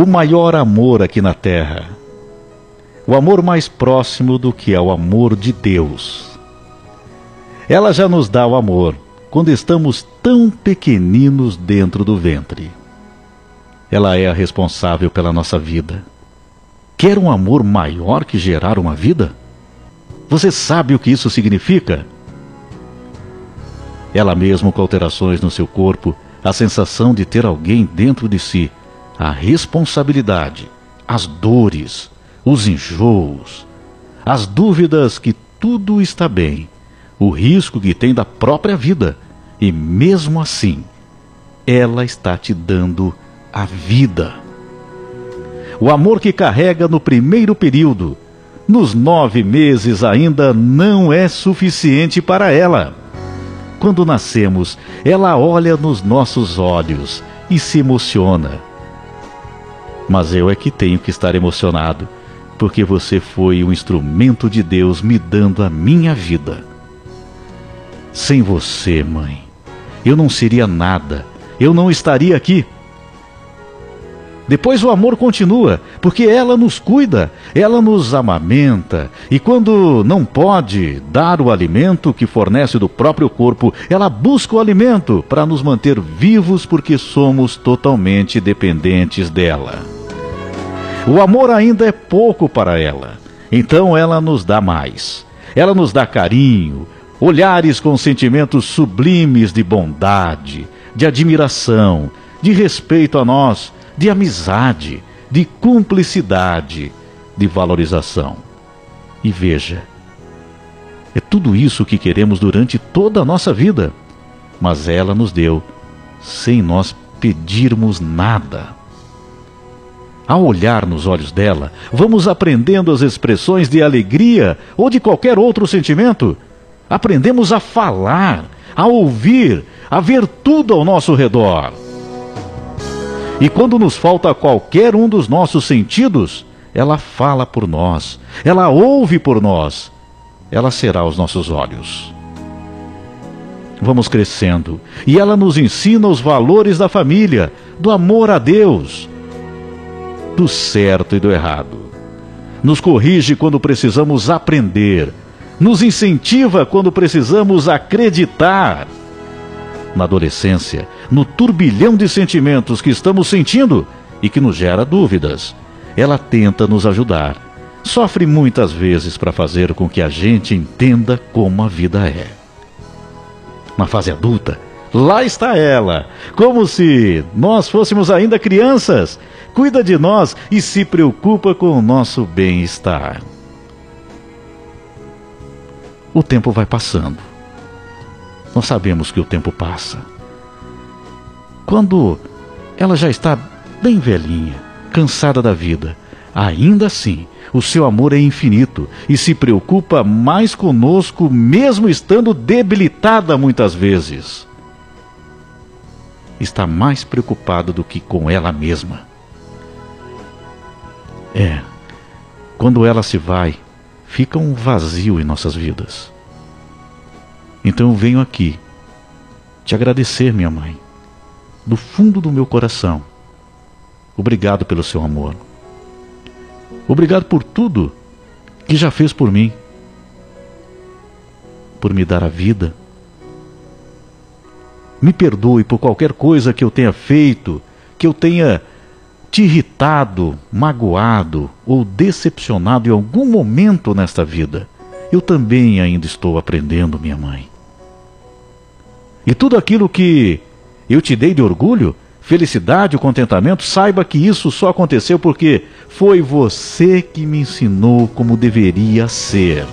o maior amor aqui na terra. O amor mais próximo do que é o amor de Deus. Ela já nos dá o amor quando estamos tão pequeninos dentro do ventre. Ela é a responsável pela nossa vida. Quer um amor maior que gerar uma vida? Você sabe o que isso significa? Ela mesmo com alterações no seu corpo, a sensação de ter alguém dentro de si, a responsabilidade, as dores, os enjoos, as dúvidas que tudo está bem, o risco que tem da própria vida, e mesmo assim, ela está te dando a vida. O amor que carrega no primeiro período, nos nove meses ainda não é suficiente para ela. Quando nascemos, ela olha nos nossos olhos e se emociona. Mas eu é que tenho que estar emocionado, porque você foi um instrumento de Deus me dando a minha vida. Sem você, mãe, eu não seria nada, eu não estaria aqui. Depois o amor continua, porque ela nos cuida, ela nos amamenta, e quando não pode dar o alimento que fornece do próprio corpo, ela busca o alimento para nos manter vivos, porque somos totalmente dependentes dela. O amor ainda é pouco para ela, então ela nos dá mais. Ela nos dá carinho, olhares com sentimentos sublimes de bondade, de admiração, de respeito a nós de amizade, de cumplicidade, de valorização. E veja, é tudo isso que queremos durante toda a nossa vida, mas ela nos deu sem nós pedirmos nada. Ao olhar nos olhos dela, vamos aprendendo as expressões de alegria ou de qualquer outro sentimento. Aprendemos a falar, a ouvir, a ver tudo ao nosso redor. E quando nos falta qualquer um dos nossos sentidos, ela fala por nós, ela ouve por nós, ela será os nossos olhos. Vamos crescendo e ela nos ensina os valores da família, do amor a Deus, do certo e do errado. Nos corrige quando precisamos aprender, nos incentiva quando precisamos acreditar na adolescência, no turbilhão de sentimentos que estamos sentindo e que nos gera dúvidas. Ela tenta nos ajudar. Sofre muitas vezes para fazer com que a gente entenda como a vida é. Na fase adulta, lá está ela, como se nós fôssemos ainda crianças. Cuida de nós e se preocupa com o nosso bem-estar. O tempo vai passando nós sabemos que o tempo passa. Quando ela já está bem velhinha, cansada da vida, ainda assim, o seu amor é infinito e se preocupa mais conosco, mesmo estando debilitada muitas vezes. Está mais preocupada do que com ela mesma. É, quando ela se vai, fica um vazio em nossas vidas. Então eu venho aqui te agradecer, minha mãe, do fundo do meu coração. Obrigado pelo seu amor. Obrigado por tudo que já fez por mim. Por me dar a vida. Me perdoe por qualquer coisa que eu tenha feito, que eu tenha te irritado, magoado ou decepcionado em algum momento nesta vida. Eu também ainda estou aprendendo, minha mãe. E tudo aquilo que eu te dei de orgulho, felicidade, contentamento, saiba que isso só aconteceu porque foi você que me ensinou como deveria ser.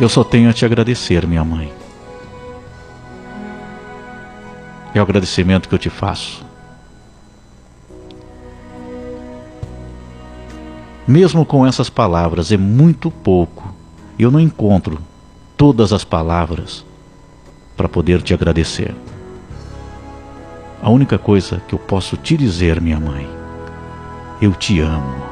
Eu só tenho a te agradecer, minha mãe. É o agradecimento que eu te faço. Mesmo com essas palavras, é muito pouco. Eu não encontro todas as palavras para poder te agradecer. A única coisa que eu posso te dizer, minha mãe, eu te amo.